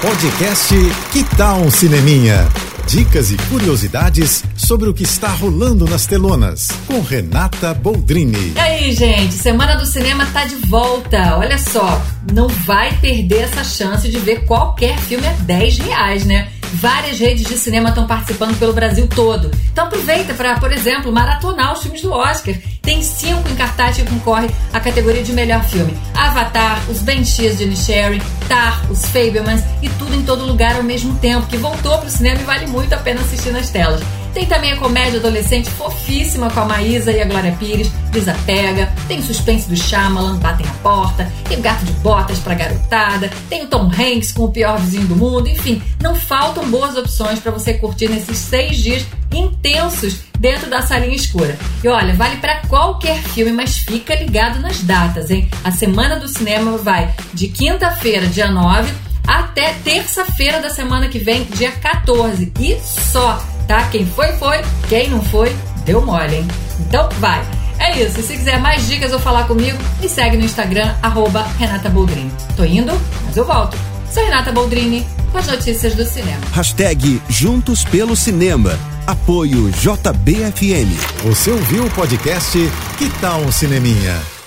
Podcast Que Tal um Cineminha? Dicas e curiosidades sobre o que está rolando nas telonas, com Renata Boldrini. E aí, gente, Semana do Cinema tá de volta. Olha só, não vai perder essa chance de ver qualquer filme a 10 reais, né? Várias redes de cinema estão participando pelo Brasil todo. Então aproveita para, por exemplo, maratonar os filmes do Oscar. Tem cinco cartaz que concorrem à categoria de melhor filme: Avatar, Os Banshees de Inisherin, Tar, Os Fablemans e tudo em todo lugar ao mesmo tempo, que voltou pro cinema e vale muito a pena assistir nas telas. Tem também a comédia adolescente fofíssima com a Maísa e a Glória Pires, Desapega. Tem o suspense do Shyamalan, Batem a Porta. Tem o Gato de Botas pra garotada. Tem o Tom Hanks com o pior vizinho do mundo. Enfim, não faltam boas opções para você curtir nesses seis dias intensos dentro da salinha escura. E olha, vale para qualquer filme, mas fica ligado nas datas, hein? A Semana do Cinema vai de quinta-feira, dia 9, até terça-feira da semana que vem, dia 14. E só tá? Quem foi, foi. Quem não foi, deu mole, hein? Então vai. É isso. Se quiser mais dicas ou falar comigo, me segue no Instagram, arroba Renata Boldrini. Tô indo, mas eu volto. Sou Renata Boldrini, com as notícias do cinema. Hashtag Juntos pelo Cinema. Apoio JBFM. Você ouviu o podcast Que Tal um Cineminha?